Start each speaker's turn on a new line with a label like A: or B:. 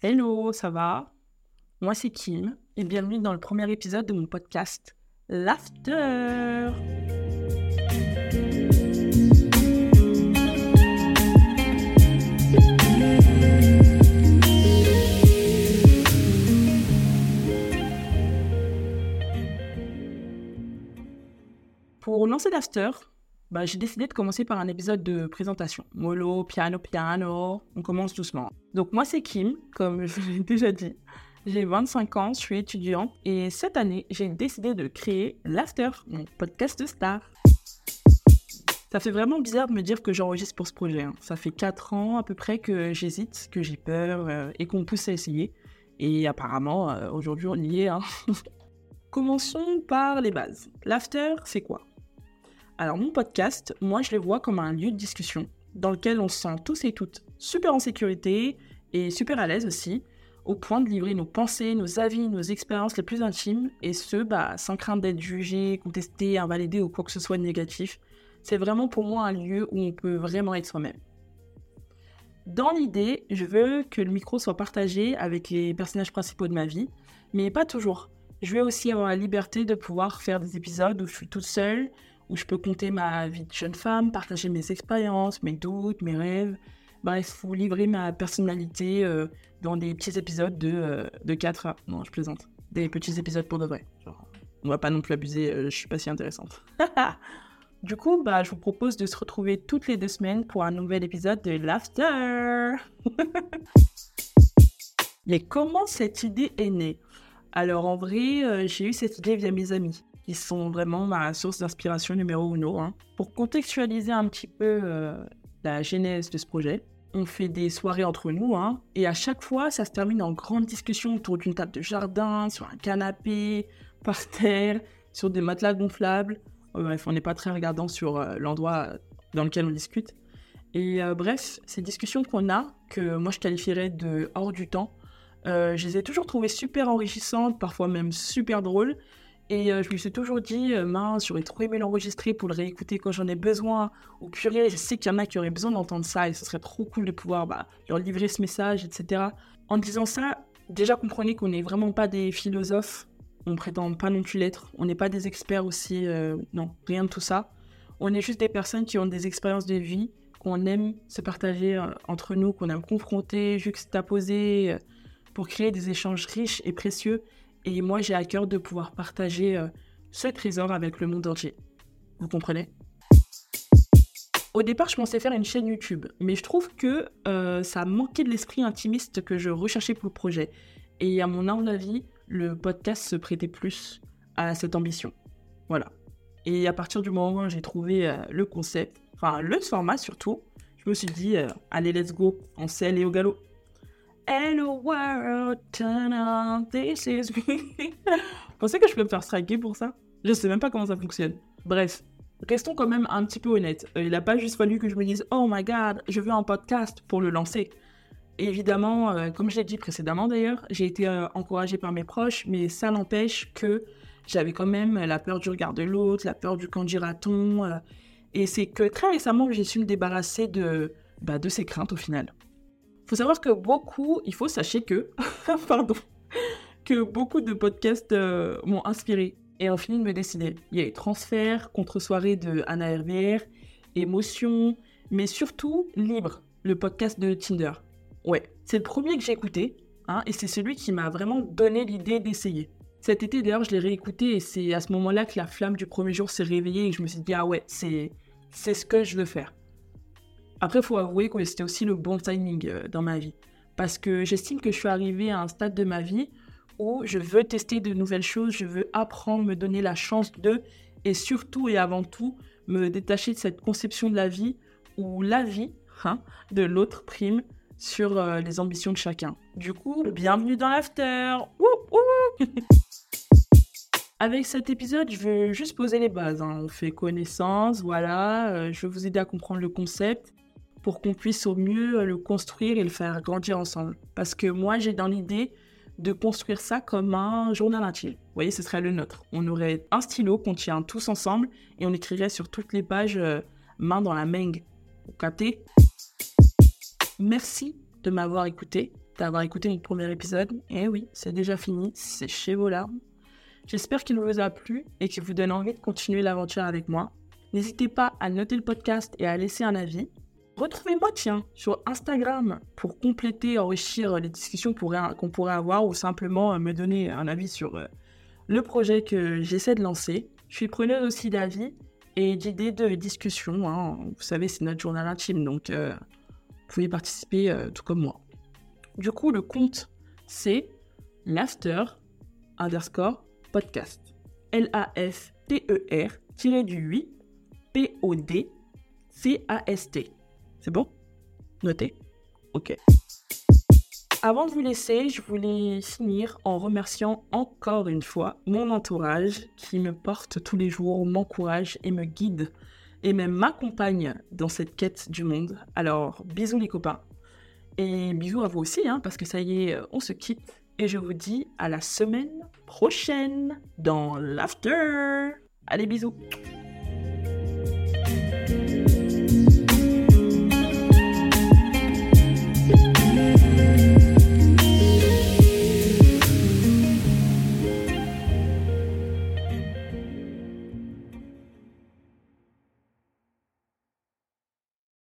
A: Hello, ça va? Moi c'est Kim et bienvenue dans le premier épisode de mon podcast L'After. Pour lancer l'After, bah, j'ai décidé de commencer par un épisode de présentation. Mollo, piano, piano, on commence doucement. Donc moi c'est Kim, comme je l'ai déjà dit. J'ai 25 ans, je suis étudiante et cette année j'ai décidé de créer l'After, mon podcast de star. Ça fait vraiment bizarre de me dire que j'enregistre pour ce projet. hein. Ça fait 4 ans à peu près que j'hésite, que j'ai peur euh, et qu'on pousse à essayer. Et apparemment, euh, aujourd'hui on y est. hein. Commençons par les bases. L'After, c'est quoi? Alors mon podcast, moi je le vois comme un lieu de discussion dans lequel on se sent tous et toutes super en sécurité et super à l'aise aussi, au point de livrer nos pensées, nos avis, nos expériences les plus intimes, et ce, bah, sans crainte d'être jugé, contesté, invalidé ou quoi que ce soit de négatif. C'est vraiment pour moi un lieu où on peut vraiment être soi-même. Dans l'idée, je veux que le micro soit partagé avec les personnages principaux de ma vie, mais pas toujours. Je veux aussi avoir la liberté de pouvoir faire des épisodes où je suis toute seule, où je peux compter ma vie de jeune femme, partager mes expériences, mes doutes, mes rêves. Bref, vous livrer ma personnalité euh, dans des petits épisodes de, euh, de 4 heures. Non, je plaisante. Des petits épisodes pour de vrai. Genre, on va pas non plus abuser, euh, je suis pas si intéressante. du coup, bah, je vous propose de se retrouver toutes les deux semaines pour un nouvel épisode de l'After. Mais comment cette idée est née? Alors en vrai, euh, j'ai eu cette idée via mes amis qui sont vraiment ma source d'inspiration numéro uno. hein. Pour contextualiser un petit peu euh, la genèse de ce projet, on fait des soirées entre nous, hein, et à chaque fois, ça se termine en grande discussion autour d'une table de jardin, sur un canapé, par terre, sur des matelas gonflables. Euh, bref, on n'est pas très regardant sur euh, l'endroit dans lequel on discute. Et bref, ces discussions qu'on a, que moi je qualifierais de hors du temps, je les ai toujours trouvées super enrichissantes, parfois même super drôles. Et euh, je me suis toujours dit, euh, mince, j'aurais trop aimé l'enregistrer pour le réécouter quand j'en ai besoin. Ou purée, je sais qu'il y en a qui auraient besoin d'entendre ça et ce serait trop cool de pouvoir bah, leur livrer ce message, etc. En disant ça, déjà comprenez qu'on n'est vraiment pas des philosophes. On prétend pas non plus l'être. On n'est pas des experts aussi. euh, non, rien de tout ça. On est juste des personnes qui ont des expériences de vie, qu'on aime se partager euh, entre nous, qu'on aime confronter, juxtaposer, pour créer des échanges riches et précieux. Et moi, j'ai à cœur de pouvoir partager euh, ce trésor avec le monde entier. Vous comprenez? Au départ, je pensais faire une chaîne YouTube, mais je trouve que euh, ça manquait de l'esprit intimiste que je recherchais pour le projet. Et à mon avis, le podcast se prêtait plus à cette ambition. Voilà. Et à partir du moment où j'ai trouvé euh, le concept, enfin le format surtout, je me suis dit, allez, let's go, on sait aller au galop. Hello world, turn on, this is me. Pensez que je peux me faire striker pour ça? Je sais même pas comment ça fonctionne. Bref, restons quand même un petit peu honnêtes. Euh, il n'a pas juste fallu que je me dise Oh my god, je veux un podcast pour le lancer. Évidemment, euh, comme je l'ai dit précédemment d'ailleurs, j'ai été euh, encouragée par mes proches, mais ça n'empêche que j'avais quand même la peur du regard de l'autre, la peur du quand dira-t-on. et c'est que très récemment j'ai su me débarrasser de, bah, de ces craintes au final. Faut savoir que beaucoup, il faut sachez que, pardon, que beaucoup de podcasts euh, m'ont inspiré et ont fini de me décider. Il y a eu Transfert, Contre-soirée de Anna RVR, Émotion, mais surtout Libre, le podcast de Tinder. Ouais, c'est le premier que j'ai écouté, hein, et c'est celui qui m'a vraiment donné l'idée d'essayer. Cet été, d'ailleurs, je l'ai réécouté, et c'est à ce moment-là que la flamme du premier jour s'est réveillée, et je me suis dit, ah ouais, c'est, c'est ce que je veux faire. Après, il faut avouer que c'était aussi le bon timing euh, dans ma vie. Parce que j'estime que je suis arrivée à un stade de ma vie où je veux tester de nouvelles choses, je veux apprendre, me donner la chance de, et surtout et avant tout, me détacher de cette conception de la vie où la vie hein, de l'autre prime sur euh, les ambitions de chacun. Du coup, bienvenue dans l'after Avec cet épisode, je veux juste poser les bases. hein. On fait connaissance, voilà. euh, je vais vous aider à comprendre le concept pour qu'on puisse au mieux euh, le construire et le faire grandir ensemble. Parce que moi, j'ai dans l'idée de construire ça comme un journal intime. Vous voyez, ce serait le nôtre. On aurait un stylo qu'on tient tous ensemble et on écrirait sur toutes les pages euh, main dans la main. Vous captez? Merci de m'avoir écouté. d'avoir écouté mon premier épisode. Et eh oui, c'est déjà fini, c'est chez vos larmes. J'espère qu'il vous a plu et qu'il vous donne envie de continuer l'aventure avec moi. N'hésitez pas à noter le podcast et à laisser un avis. Retrouvez-moi, tiens, sur Instagram pour compléter, enrichir les discussions qu'on pourrait avoir ou simplement euh, me donner un avis sur euh, le projet que j'essaie de lancer. Je suis preneuse aussi d'avis et d'idées de discussion. Hein. Vous savez, c'est notre journal intime, donc euh, vous pouvez participer tout comme moi. Du coup, le compte, c'est l'after underscore podcast. L-A-F-T-E-R du 8 P-O-D-C-A-S-T. C'est bon? Notez Ok. Avant de vous laisser, je voulais finir en remerciant encore une fois mon entourage qui me porte tous les jours, m'encourage et me guide et même m'accompagne dans cette quête du monde. Alors, bisous les copains. Et bisous à vous aussi, hein, parce que ça y est, on se quitte. Et je vous dis à la semaine prochaine dans l'after. Allez, bisous.